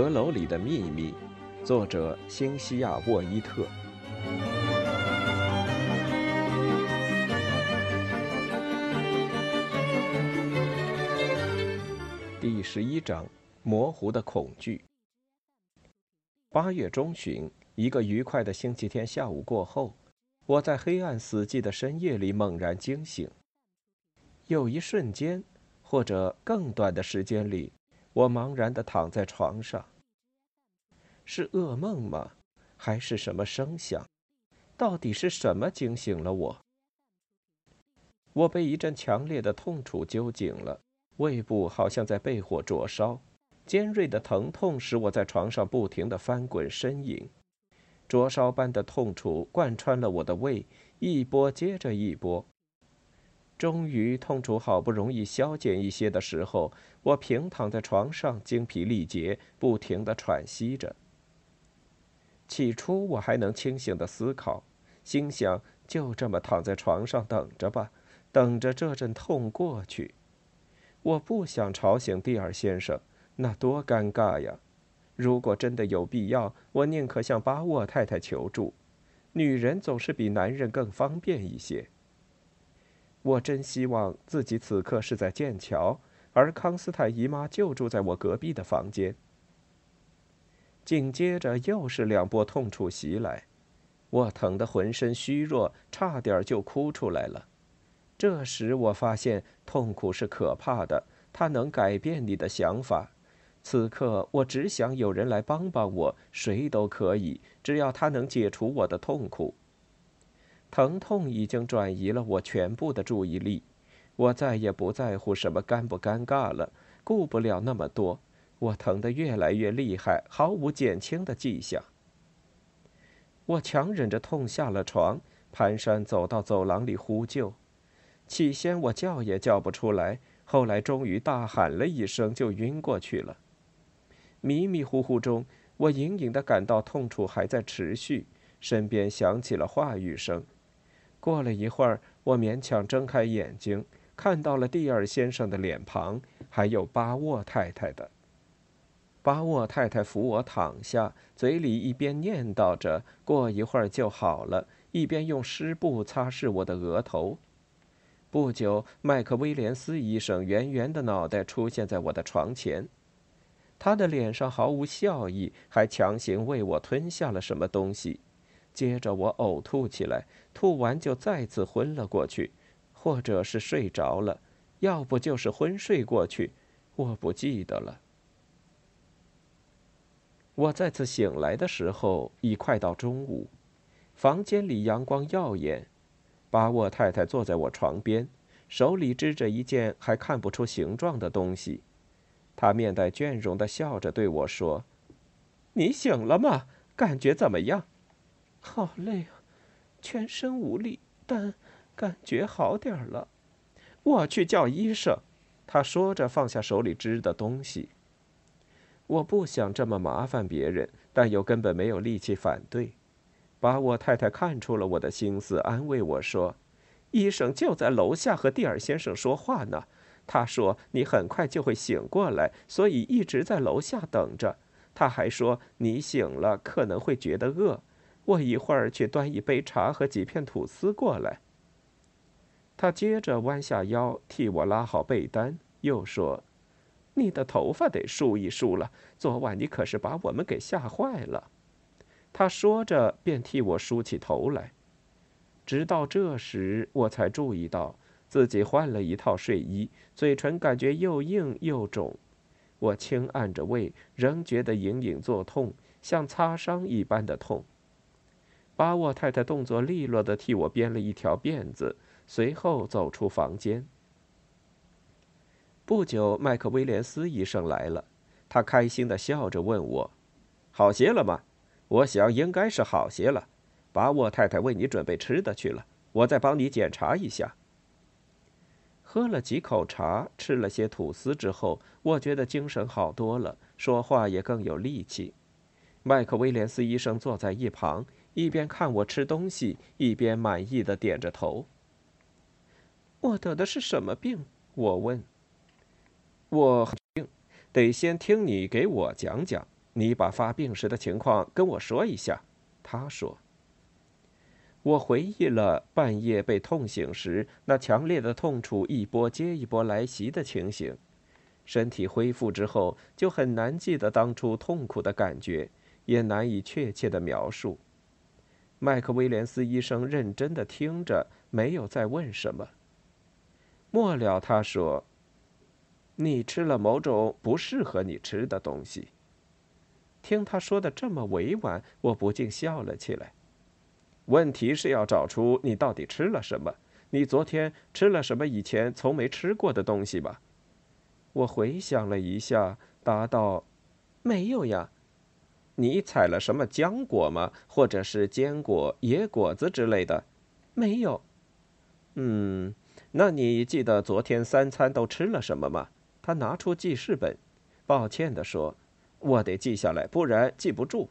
阁楼里的秘密，作者辛西亚·沃伊特。第十一章：模糊的恐惧。八月中旬，一个愉快的星期天下午过后，我在黑暗死寂的深夜里猛然惊醒。有一瞬间，或者更短的时间里。我茫然地躺在床上。是噩梦吗？还是什么声响？到底是什么惊醒了我？我被一阵强烈的痛楚揪紧了，胃部好像在被火灼烧，尖锐的疼痛使我在床上不停地翻滚呻吟，灼烧般的痛楚贯穿了我的胃，一波接着一波。终于，痛楚好不容易消减一些的时候，我平躺在床上，精疲力竭，不停地喘息着。起初，我还能清醒地思考，心想：就这么躺在床上等着吧，等着这阵痛过去。我不想吵醒蒂尔先生，那多尴尬呀！如果真的有必要，我宁可向巴沃太太求助。女人总是比男人更方便一些。我真希望自己此刻是在剑桥，而康斯坦姨妈就住在我隔壁的房间。紧接着又是两波痛楚袭来，我疼得浑身虚弱，差点就哭出来了。这时我发现痛苦是可怕的，它能改变你的想法。此刻我只想有人来帮帮我，谁都可以，只要他能解除我的痛苦。疼痛已经转移了我全部的注意力，我再也不在乎什么尴不尴尬了，顾不了那么多。我疼得越来越厉害，毫无减轻的迹象。我强忍着痛下了床，蹒跚走到走廊里呼救。起先我叫也叫不出来，后来终于大喊了一声，就晕过去了。迷迷糊糊中，我隐隐的感到痛楚还在持续，身边响起了话语声。过了一会儿，我勉强睁开眼睛，看到了蒂尔先生的脸庞，还有巴沃太太的。巴沃太太扶我躺下，嘴里一边念叨着“过一会儿就好了”，一边用湿布擦拭我的额头。不久，麦克威廉斯医生圆圆的脑袋出现在我的床前，他的脸上毫无笑意，还强行为我吞下了什么东西。接着我呕吐起来，吐完就再次昏了过去，或者是睡着了，要不就是昏睡过去，我不记得了。我再次醒来的时候已快到中午，房间里阳光耀眼，巴沃太太坐在我床边，手里支着一件还看不出形状的东西，她面带倦容的笑着对我说：“你醒了吗？感觉怎么样？”好累啊，全身无力，但感觉好点了。我去叫医生。他说着放下手里支的东西。我不想这么麻烦别人，但又根本没有力气反对。把我太太看出了我的心思，安慰我说：“医生就在楼下和蒂尔先生说话呢。他说你很快就会醒过来，所以一直在楼下等着。他还说你醒了可能会觉得饿。”我一会儿去端一杯茶和几片吐司过来。他接着弯下腰替我拉好被单，又说：“你的头发得梳一梳了，昨晚你可是把我们给吓坏了。”他说着便替我梳起头来。直到这时，我才注意到自己换了一套睡衣，嘴唇感觉又硬又肿。我轻按着胃，仍觉得隐隐作痛，像擦伤一般的痛。巴沃太太动作利落地替我编了一条辫子，随后走出房间。不久，麦克威廉斯医生来了，他开心地笑着问我：“好些了吗？”我想应该是好些了。巴沃太太为你准备吃的去了，我再帮你检查一下。喝了几口茶，吃了些吐司之后，我觉得精神好多了，说话也更有力气。麦克威廉斯医生坐在一旁。一边看我吃东西，一边满意的点着头。我得的是什么病？我问。我病，得先听你给我讲讲。你把发病时的情况跟我说一下。”他说。我回忆了半夜被痛醒时那强烈的痛楚一波接一波来袭的情形。身体恢复之后，就很难记得当初痛苦的感觉，也难以确切的描述。麦克威廉斯医生认真的听着，没有再问什么。末了，他说：“你吃了某种不适合你吃的东西。”听他说的这么委婉，我不禁笑了起来。问题是要找出你到底吃了什么？你昨天吃了什么以前从没吃过的东西吧？我回想了一下，答道：“没有呀。”你采了什么浆果吗？或者是坚果、野果子之类的？没有。嗯，那你记得昨天三餐都吃了什么吗？他拿出记事本，抱歉地说：“我得记下来，不然记不住。”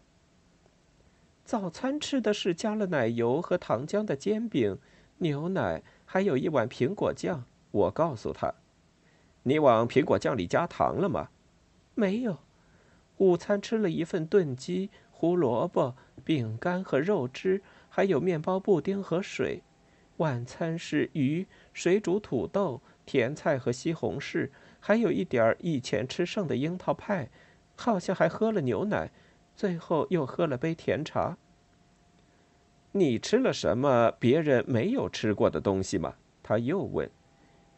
早餐吃的是加了奶油和糖浆的煎饼、牛奶，还有一碗苹果酱。我告诉他：“你往苹果酱里加糖了吗？”没有。午餐吃了一份炖鸡、胡萝卜、饼干和肉汁，还有面包、布丁和水。晚餐是鱼、水煮土豆、甜菜和西红柿，还有一点儿以前吃剩的樱桃派，好像还喝了牛奶，最后又喝了杯甜茶。你吃了什么别人没有吃过的东西吗？他又问。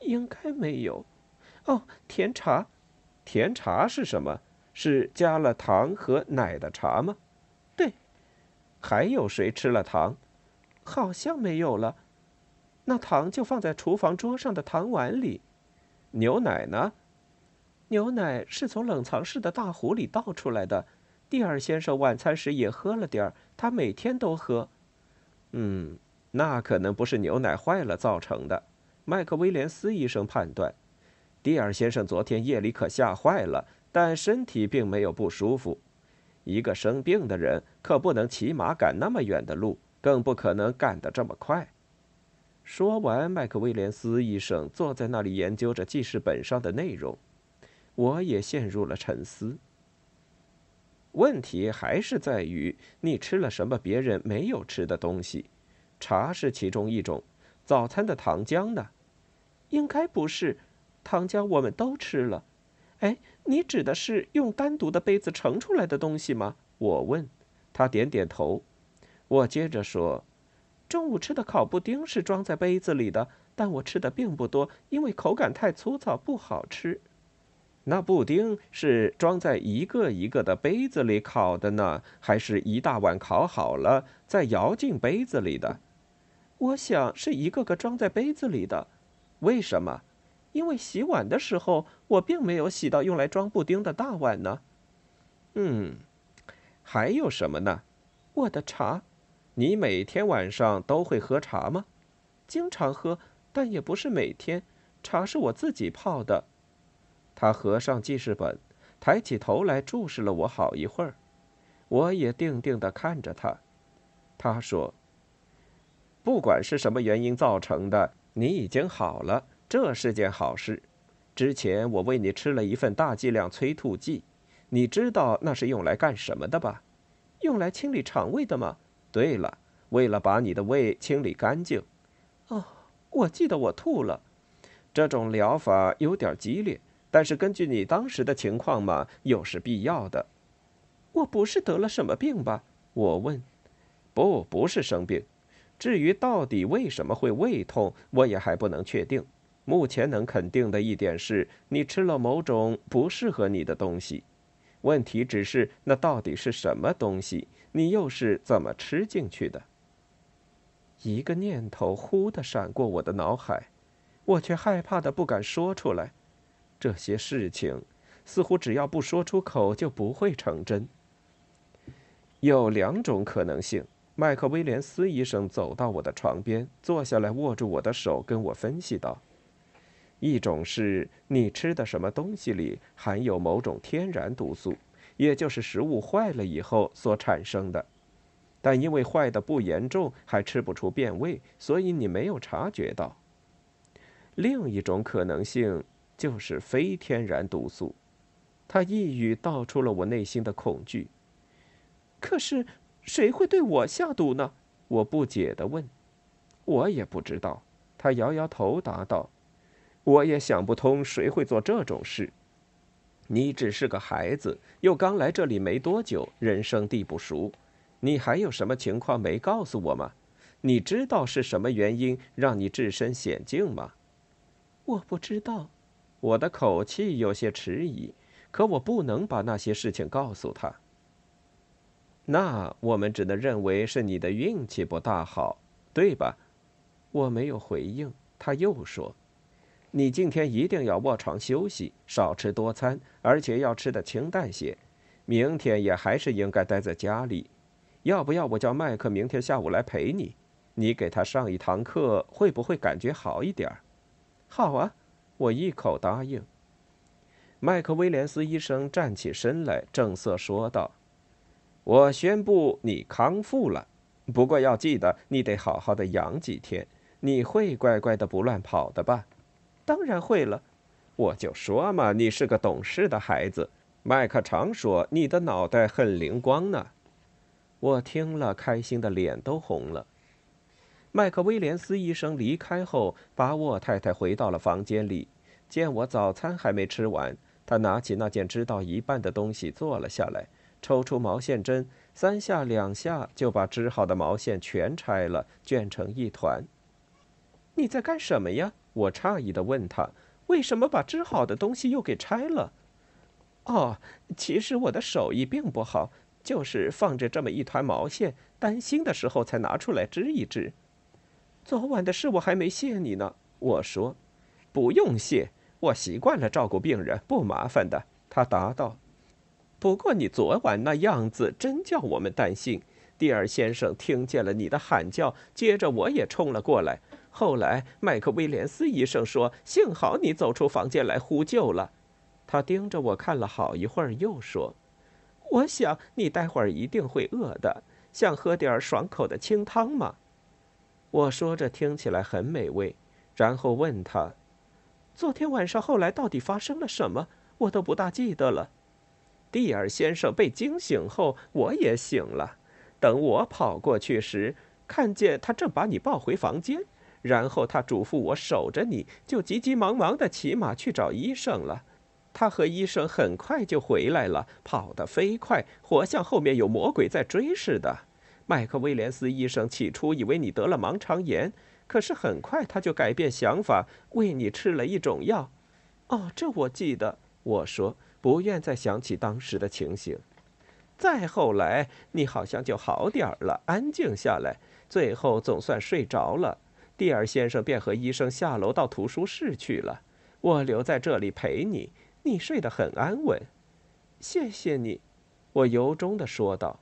应该没有。哦，甜茶。甜茶是什么？是加了糖和奶的茶吗？对。还有谁吃了糖？好像没有了。那糖就放在厨房桌上的糖碗里。牛奶呢？牛奶是从冷藏室的大壶里倒出来的。蒂尔先生晚餐时也喝了点儿，他每天都喝。嗯，那可能不是牛奶坏了造成的。麦克威廉斯医生判断，蒂尔先生昨天夜里可吓坏了。但身体并没有不舒服。一个生病的人可不能骑马赶那么远的路，更不可能赶得这么快。说完，麦克威廉斯医生坐在那里研究着记事本上的内容。我也陷入了沉思。问题还是在于你吃了什么别人没有吃的东西。茶是其中一种。早餐的糖浆呢？应该不是。糖浆我们都吃了。哎，你指的是用单独的杯子盛出来的东西吗？我问。他点点头。我接着说：“中午吃的烤布丁是装在杯子里的，但我吃的并不多，因为口感太粗糙，不好吃。那布丁是装在一个一个的杯子里烤的呢，还是一大碗烤好了再舀进杯子里的？我想是一个个装在杯子里的。为什么？”因为洗碗的时候，我并没有洗到用来装布丁的大碗呢。嗯，还有什么呢？我的茶，你每天晚上都会喝茶吗？经常喝，但也不是每天。茶是我自己泡的。他合上记事本，抬起头来注视了我好一会儿。我也定定地看着他。他说：“不管是什么原因造成的，你已经好了。”这是件好事。之前我为你吃了一份大剂量催吐剂，你知道那是用来干什么的吧？用来清理肠胃的吗？对了，为了把你的胃清理干净。哦，我记得我吐了。这种疗法有点激烈，但是根据你当时的情况嘛，又是必要的。我不是得了什么病吧？我问。不，不是生病。至于到底为什么会胃痛，我也还不能确定。目前能肯定的一点是，你吃了某种不适合你的东西。问题只是那到底是什么东西？你又是怎么吃进去的？一个念头忽地闪过我的脑海，我却害怕的不敢说出来。这些事情似乎只要不说出口就不会成真。有两种可能性。麦克威廉斯医生走到我的床边，坐下来，握住我的手，跟我分析道。一种是你吃的什么东西里含有某种天然毒素，也就是食物坏了以后所产生的，但因为坏的不严重，还吃不出变味，所以你没有察觉到。另一种可能性就是非天然毒素，他一语道出了我内心的恐惧。可是，谁会对我下毒呢？我不解地问。我也不知道。他摇摇头答道：“我也想不通，谁会做这种事。你只是个孩子，又刚来这里没多久，人生地不熟。你还有什么情况没告诉我吗？你知道是什么原因让你置身险境吗？”我不知道。我的口气有些迟疑，可我不能把那些事情告诉他。那我们只能认为是你的运气不大好，对吧？我没有回应。他又说：“你今天一定要卧床休息，少吃多餐，而且要吃的清淡些。明天也还是应该待在家里。要不要我叫麦克明天下午来陪你？你给他上一堂课，会不会感觉好一点？”“好啊！”我一口答应。麦克威廉斯医生站起身来，正色说道：“我宣布你康复了，不过要记得，你得好好的养几天。”你会乖乖的不乱跑的吧？当然会了。我就说嘛，你是个懂事的孩子。麦克常说你的脑袋很灵光呢。我听了，开心的脸都红了。麦克威廉斯医生离开后，巴沃太太回到了房间里，见我早餐还没吃完，她拿起那件织到一半的东西坐了下来，抽出毛线针，三下两下就把织好的毛线全拆了，卷成一团。你在干什么呀？我诧异的问他：“为什么把织好的东西又给拆了？”哦，其实我的手艺并不好，就是放着这么一团毛线，担心的时候才拿出来织一织。昨晚的事我还没谢你呢。我说：“不用谢，我习惯了照顾病人，不麻烦的。”他答道：“不过你昨晚那样子真叫我们担心。蒂尔先生听见了你的喊叫，接着我也冲了过来。”后来，麦克威廉斯医生说：“幸好你走出房间来呼救了。”他盯着我看了好一会儿，又说：“我想你待会儿一定会饿的，想喝点爽口的清汤吗？”我说着听起来很美味，然后问他：“昨天晚上后来到底发生了什么？我都不大记得了。”蒂尔先生被惊醒后，我也醒了。等我跑过去时，看见他正把你抱回房间。然后他嘱咐我守着你，就急急忙忙的骑马去找医生了。他和医生很快就回来了，跑得飞快，活像后面有魔鬼在追似的。麦克威廉斯医生起初以为你得了盲肠炎，可是很快他就改变想法，为你吃了一种药。哦，这我记得。我说不愿再想起当时的情形。再后来，你好像就好点了，安静下来，最后总算睡着了。蒂尔先生便和医生下楼到图书室去了，我留在这里陪你。你睡得很安稳，谢谢你，我由衷的说道。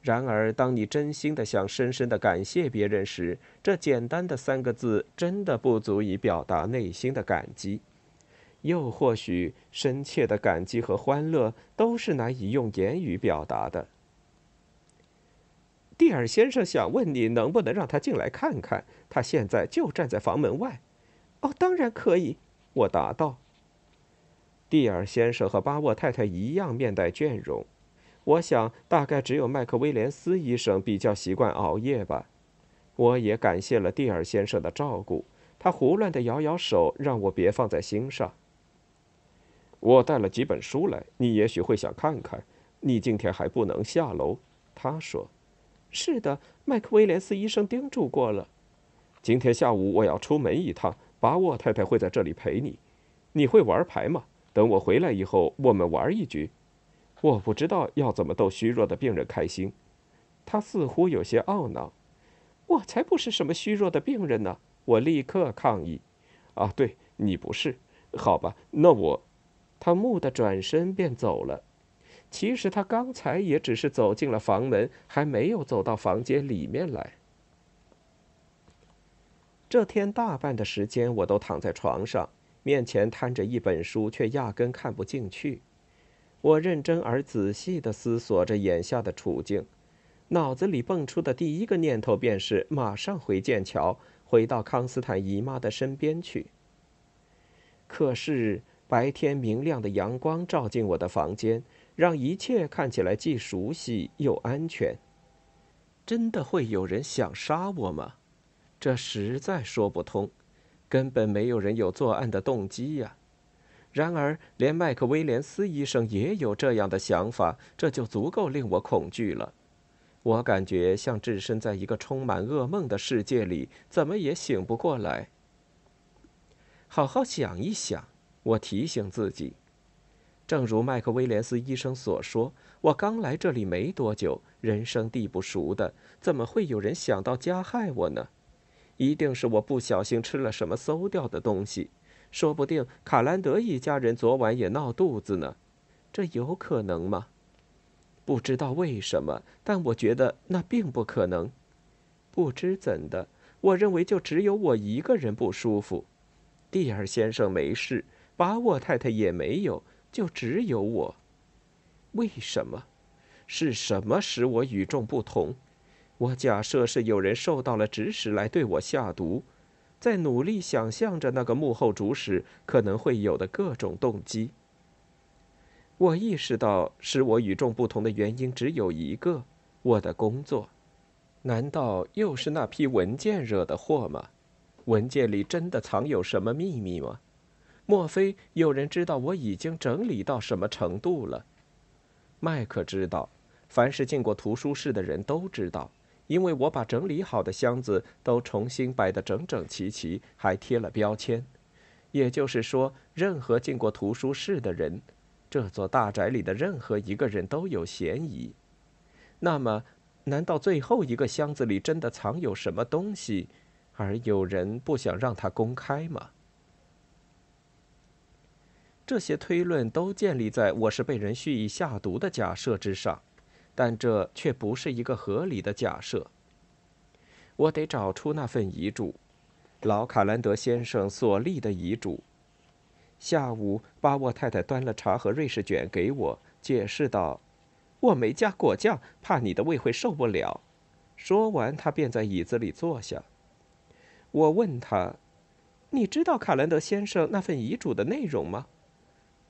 然而，当你真心的想深深的感谢别人时，这简单的三个字真的不足以表达内心的感激。又或许，深切的感激和欢乐都是难以用言语表达的。蒂尔先生想问你能不能让他进来看看，他现在就站在房门外。哦，当然可以，我答道。蒂尔先生和巴沃太太一样面带倦容，我想大概只有麦克威廉斯医生比较习惯熬夜吧。我也感谢了蒂尔先生的照顾，他胡乱的摇摇手，让我别放在心上。我带了几本书来，你也许会想看看。你今天还不能下楼，他说。是的，麦克威廉斯医生叮嘱过了。今天下午我要出门一趟，巴沃太太会在这里陪你。你会玩牌吗？等我回来以后，我们玩一局。我不知道要怎么逗虚弱的病人开心。他似乎有些懊恼。我才不是什么虚弱的病人呢！我立刻抗议。啊，对你不是？好吧，那我……他蓦地转身便走了。其实他刚才也只是走进了房门，还没有走到房间里面来。这天大半的时间，我都躺在床上，面前摊着一本书，却压根看不进去。我认真而仔细的思索着眼下的处境，脑子里蹦出的第一个念头便是马上回剑桥，回到康斯坦姨妈的身边去。可是白天明亮的阳光照进我的房间，让一切看起来既熟悉又安全。真的会有人想杀我吗？这实在说不通，根本没有人有作案的动机呀。然而，连麦克威廉斯医生也有这样的想法，这就足够令我恐惧了。我感觉像置身在一个充满噩梦的世界里，怎么也醒不过来。好好想一想，我提醒自己。正如麦克威廉斯医生所说，我刚来这里没多久，人生地不熟的，怎么会有人想到加害我呢？一定是我不小心吃了什么馊掉的东西，说不定卡兰德一家人昨晚也闹肚子呢，这有可能吗？不知道为什么，但我觉得那并不可能。不知怎的，我认为就只有我一个人不舒服。蒂尔先生没事，巴沃太太也没有，就只有我。为什么？是什么使我与众不同？我假设是有人受到了指使来对我下毒，在努力想象着那个幕后主使可能会有的各种动机。我意识到使我与众不同的原因只有一个：我的工作。难道又是那批文件惹的祸吗？文件里真的藏有什么秘密吗？莫非有人知道我已经整理到什么程度了？麦克知道，凡是进过图书室的人都知道。因为我把整理好的箱子都重新摆得整整齐齐，还贴了标签，也就是说，任何进过图书室的人，这座大宅里的任何一个人都有嫌疑。那么，难道最后一个箱子里真的藏有什么东西，而有人不想让它公开吗？这些推论都建立在我是被人蓄意下毒的假设之上。但这却不是一个合理的假设。我得找出那份遗嘱，老卡兰德先生所立的遗嘱。下午，巴沃太太端了茶和瑞士卷给我，解释道：“我没加果酱，怕你的胃会受不了。”说完，他便在椅子里坐下。我问他：“你知道卡兰德先生那份遗嘱的内容吗？”“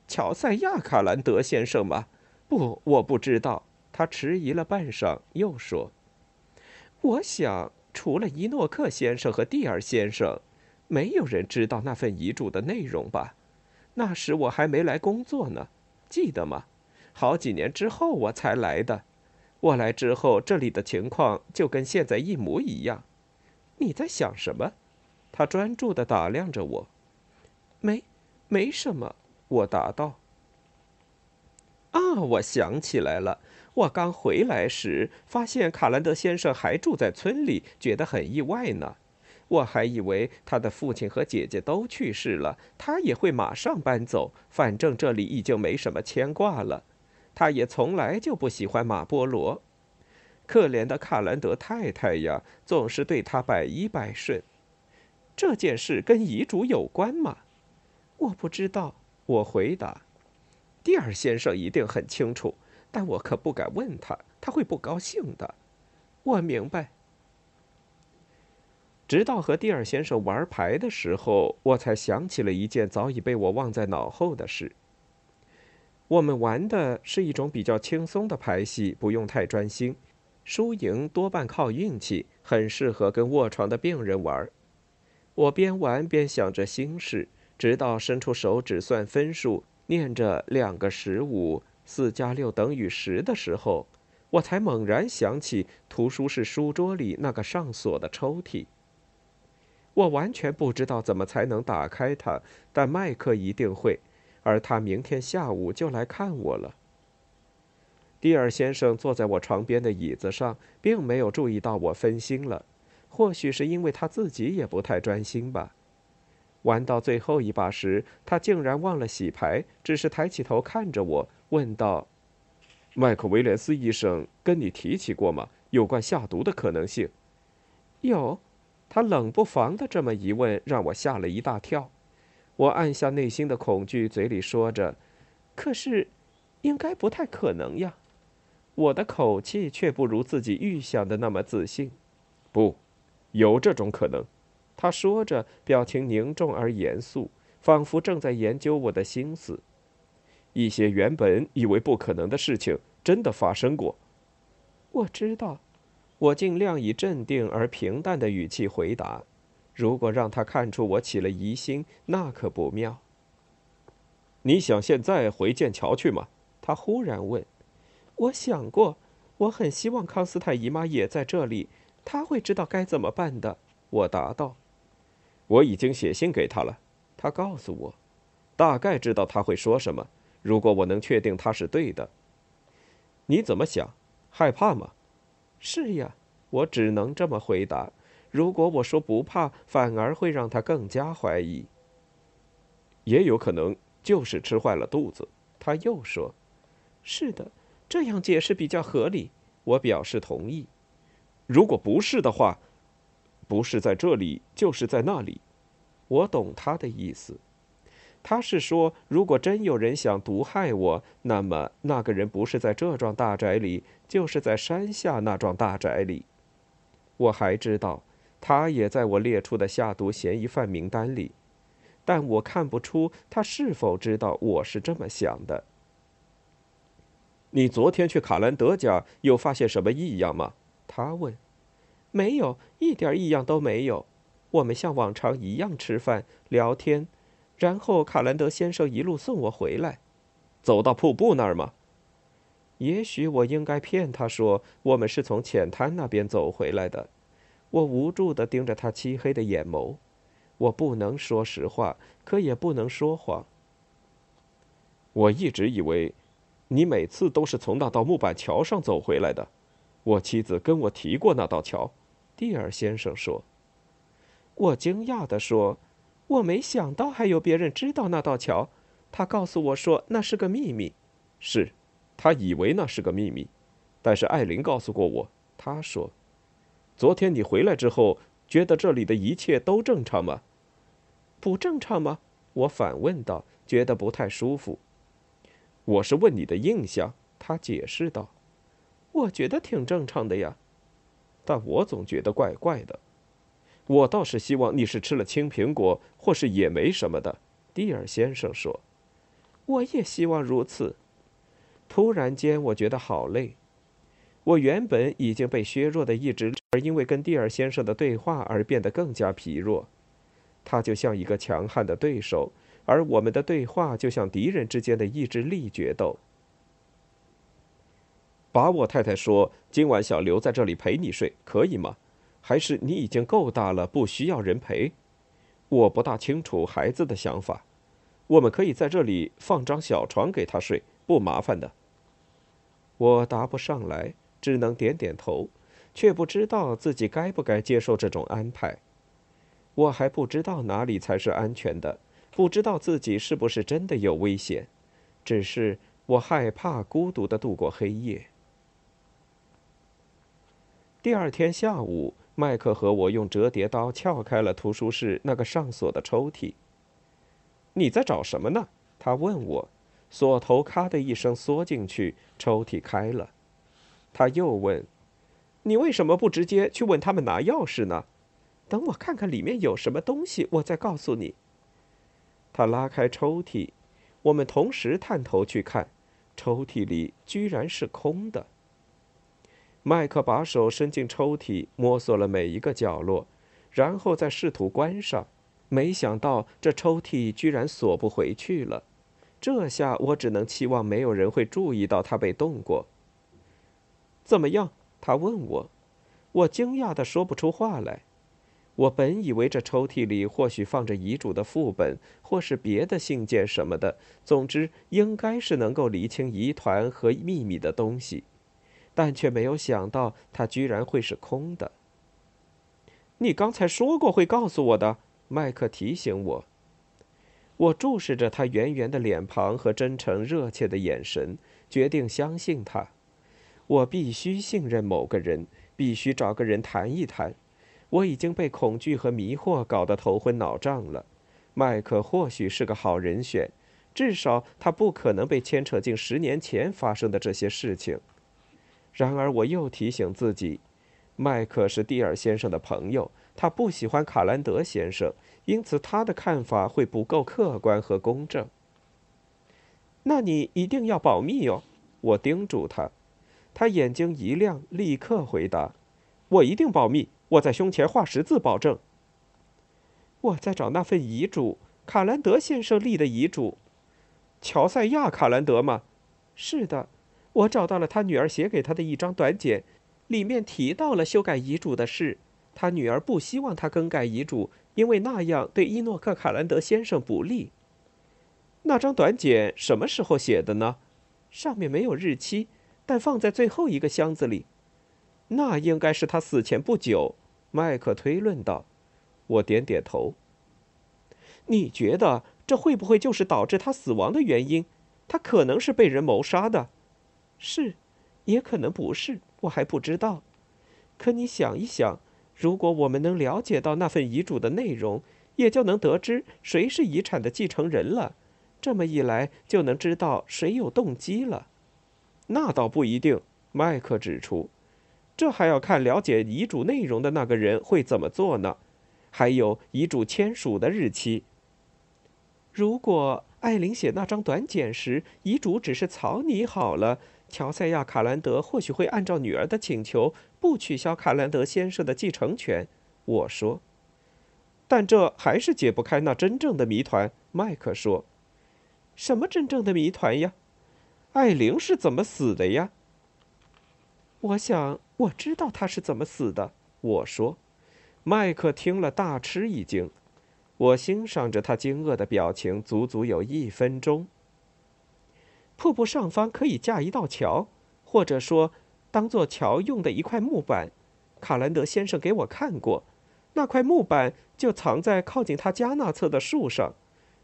乔赛亚·卡兰德先生吗？”“不，我不知道。”他迟疑了半晌，又说：“我想，除了伊诺克先生和蒂尔先生，没有人知道那份遗嘱的内容吧？那时我还没来工作呢，记得吗？好几年之后我才来的。我来之后，这里的情况就跟现在一模一样。你在想什么？”他专注地打量着我。“没，没什么。”我答道。“啊，我想起来了。”我刚回来时，发现卡兰德先生还住在村里，觉得很意外呢。我还以为他的父亲和姐姐都去世了，他也会马上搬走。反正这里已经没什么牵挂了。他也从来就不喜欢马波罗。可怜的卡兰德太太呀，总是对他百依百顺。这件事跟遗嘱有关吗？我不知道。我回答。蒂尔先生一定很清楚。但我可不敢问他，他会不高兴的。我明白。直到和蒂尔先生玩牌的时候，我才想起了一件早已被我忘在脑后的事。我们玩的是一种比较轻松的牌戏，不用太专心，输赢多半靠运气，很适合跟卧床的病人玩。我边玩边想着心事，直到伸出手指算分数，念着两个十五。四加六等于十的时候，我才猛然想起图书室书桌里那个上锁的抽屉。我完全不知道怎么才能打开它，但麦克一定会，而他明天下午就来看我了。蒂尔先生坐在我床边的椅子上，并没有注意到我分心了，或许是因为他自己也不太专心吧。玩到最后一把时，他竟然忘了洗牌，只是抬起头看着我。问道：“麦克威廉斯医生跟你提起过吗？有关下毒的可能性？”有，他冷不防的这么一问，让我吓了一大跳。我按下内心的恐惧，嘴里说着：“可是，应该不太可能呀。”我的口气却不如自己预想的那么自信。不，有这种可能。他说着，表情凝重而严肃。仿佛正在研究我的心思。一些原本以为不可能的事情，真的发生过。我知道，我尽量以镇定而平淡的语气回答。如果让他看出我起了疑心，那可不妙。你想现在回剑桥去吗？他忽然问。我想过，我很希望康斯坦姨妈也在这里，她会知道该怎么办的。我答道。我已经写信给他了，他告诉我，大概知道他会说什么。如果我能确定他是对的，你怎么想？害怕吗？是呀，我只能这么回答。如果我说不怕，反而会让他更加怀疑。也有可能就是吃坏了肚子。他又说：“是的，这样解释比较合理。”我表示同意。如果不是的话，不是在这里，就是在那里。我懂他的意思。他是说，如果真有人想毒害我，那么那个人不是在这幢大宅里，就是在山下那幢大宅里。我还知道。他也在我列出的下毒嫌疑犯名单里，但我看不出他是否知道我是这么想的。你昨天去卡兰德家有发现什么异样吗？他问。没有，一点异样都没有。我们像往常一样吃饭聊天，然后卡兰德先生一路送我回来，走到瀑布那儿吗？也许我应该骗他说我们是从浅滩那边走回来的。我无助地盯着他漆黑的眼眸，我不能说实话，可也不能说谎。我一直以为，你每次都是从那道木板桥上走回来的。我妻子跟我提过那道桥，蒂尔先生说。我惊讶地说：“我没想到还有别人知道那道桥。”他告诉我说那是个秘密。是，他以为那是个秘密，但是艾琳告诉过我，他说。昨天你回来之后，觉得这里的一切都正常吗？不正常吗？我反问道，觉得不太舒服。我是问你的印象，他解释道。我觉得挺正常的呀，但我总觉得怪怪的。我倒是希望你是吃了青苹果或是野莓什么的，蒂尔先生说。我也希望如此。突然间，我觉得好累。我原本已经被削弱的意志，而因为跟蒂尔先生的对话而变得更加疲弱。他就像一个强悍的对手，而我们的对话就像敌人之间的意志力决斗。巴沃太太说：“今晚想留在这里陪你睡，可以吗？还是你已经够大了，不需要人陪？”我不大清楚孩子的想法。我们可以在这里放张小床给他睡，不麻烦的。我答不上来。只能点点头，却不知道自己该不该接受这种安排。我还不知道哪里才是安全的，不知道自己是不是真的有危险，只是我害怕孤独的度过黑夜。第二天下午，麦克和我用折叠刀撬开了图书室那个上锁的抽屉。你在找什么呢？他问我。锁头咔的一声缩进去，抽屉开了。他又问：“你为什么不直接去问他们拿钥匙呢？等我看看里面有什么东西，我再告诉你。”他拉开抽屉，我们同时探头去看，抽屉里居然是空的。麦克把手伸进抽屉，摸索了每一个角落，然后再试图关上。没想到这抽屉居然锁不回去了。这下我只能期望没有人会注意到它被动过。怎么样？他问我，我惊讶的说不出话来。我本以为这抽屉里或许放着遗嘱的副本，或是别的信件什么的，总之应该是能够理清疑团和秘密的东西，但却没有想到它居然会是空的。你刚才说过会告诉我的，麦克提醒我。我注视着他圆圆的脸庞和真诚热切的眼神，决定相信他。我必须信任某个人，必须找个人谈一谈。我已经被恐惧和迷惑搞得头昏脑胀了。麦克或许是个好人选，至少他不可能被牵扯进十年前发生的这些事情。然而，我又提醒自己，麦克是蒂尔先生的朋友，他不喜欢卡兰德先生，因此他的看法会不够客观和公正。那你一定要保密哦，我叮嘱他。他眼睛一亮，立刻回答：“我一定保密，我在胸前画十字保证。”我在找那份遗嘱，卡兰德先生立的遗嘱。乔赛亚·卡兰德吗？是的，我找到了他女儿写给他的一张短简。里面提到了修改遗嘱的事，他女儿不希望他更改遗嘱，因为那样对伊诺克·卡兰德先生不利。那张短简什么时候写的呢？上面没有日期，但放在最后一个箱子里。那应该是他死前不久，麦克推论道。我点点头。你觉得这会不会就是导致他死亡的原因？他可能是被人谋杀的。是，也可能不是。我还不知道，可你想一想，如果我们能了解到那份遗嘱的内容，也就能得知谁是遗产的继承人了。这么一来，就能知道谁有动机了。那倒不一定，麦克指出，这还要看了解遗嘱内容的那个人会怎么做呢？还有遗嘱签署的日期。如果艾琳写那张短简时，遗嘱只是草拟好了。乔赛亚·卡兰德或许会按照女儿的请求，不取消卡兰德先生的继承权。我说，但这还是解不开那真正的谜团。麦克说：“什么真正的谜团呀？艾琳是怎么死的呀？”我想我知道她是怎么死的。我说，麦克听了大吃一惊。我欣赏着他惊愕的表情，足足有一分钟。瀑布上方可以架一道桥，或者说，当做桥用的一块木板。卡兰德先生给我看过，那块木板就藏在靠近他家那侧的树上。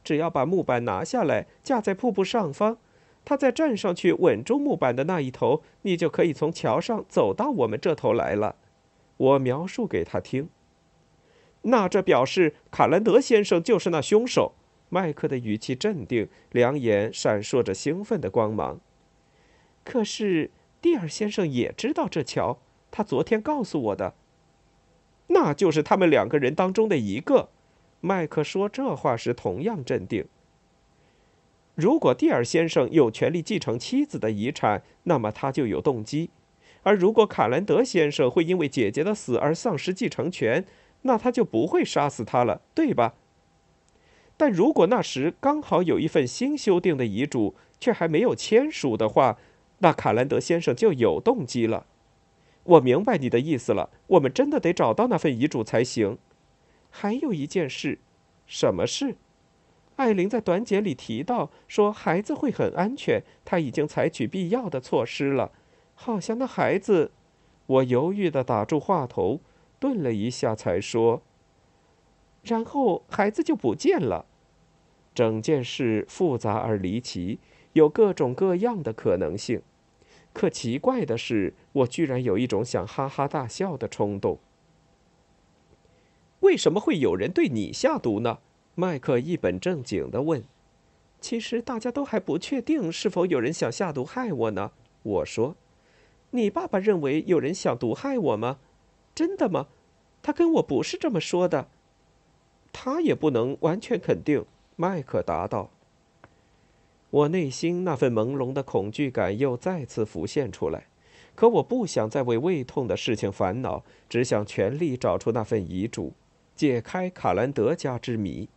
只要把木板拿下来，架在瀑布上方，他再站上去稳住木板的那一头，你就可以从桥上走到我们这头来了。我描述给他听。那这表示卡兰德先生就是那凶手。麦克的语气镇定，两眼闪烁着兴奋的光芒。可是蒂尔先生也知道这桥，他昨天告诉我的。那就是他们两个人当中的一个。麦克说这话时同样镇定。如果蒂尔先生有权利继承妻子的遗产，那么他就有动机；而如果卡兰德先生会因为姐姐的死而丧失继承权，那他就不会杀死他了，对吧？但如果那时刚好有一份新修订的遗嘱，却还没有签署的话，那卡兰德先生就有动机了。我明白你的意思了，我们真的得找到那份遗嘱才行。还有一件事，什么事？艾琳在短简里提到说孩子会很安全，他已经采取必要的措施了。好像那孩子……我犹豫地打住话头，顿了一下，才说：“然后孩子就不见了。”整件事复杂而离奇，有各种各样的可能性。可奇怪的是，我居然有一种想哈哈大笑的冲动。为什么会有人对你下毒呢？麦克一本正经地问。其实大家都还不确定是否有人想下毒害我呢。我说：“你爸爸认为有人想毒害我吗？真的吗？他跟我不是这么说的。他也不能完全肯定。”麦克答道：“我内心那份朦胧的恐惧感又再次浮现出来，可我不想再为胃痛的事情烦恼，只想全力找出那份遗嘱，解开卡兰德家之谜。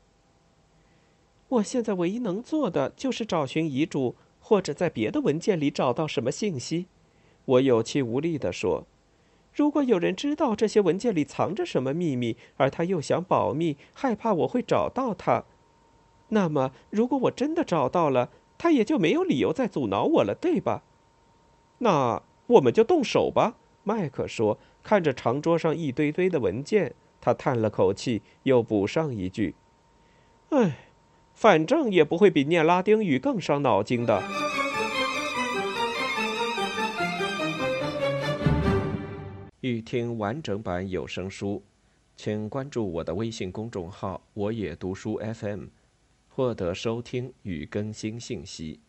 我现在唯一能做的就是找寻遗嘱，或者在别的文件里找到什么信息。”我有气无力地说：“如果有人知道这些文件里藏着什么秘密，而他又想保密，害怕我会找到他。”那么，如果我真的找到了，他也就没有理由再阻挠我了，对吧？那我们就动手吧。”麦克说，看着长桌上一堆堆的文件，他叹了口气，又补上一句：“哎，反正也不会比念拉丁语更伤脑筋的。”欲听完整版有声书，请关注我的微信公众号“我也读书 FM”。获得收听与更新信息。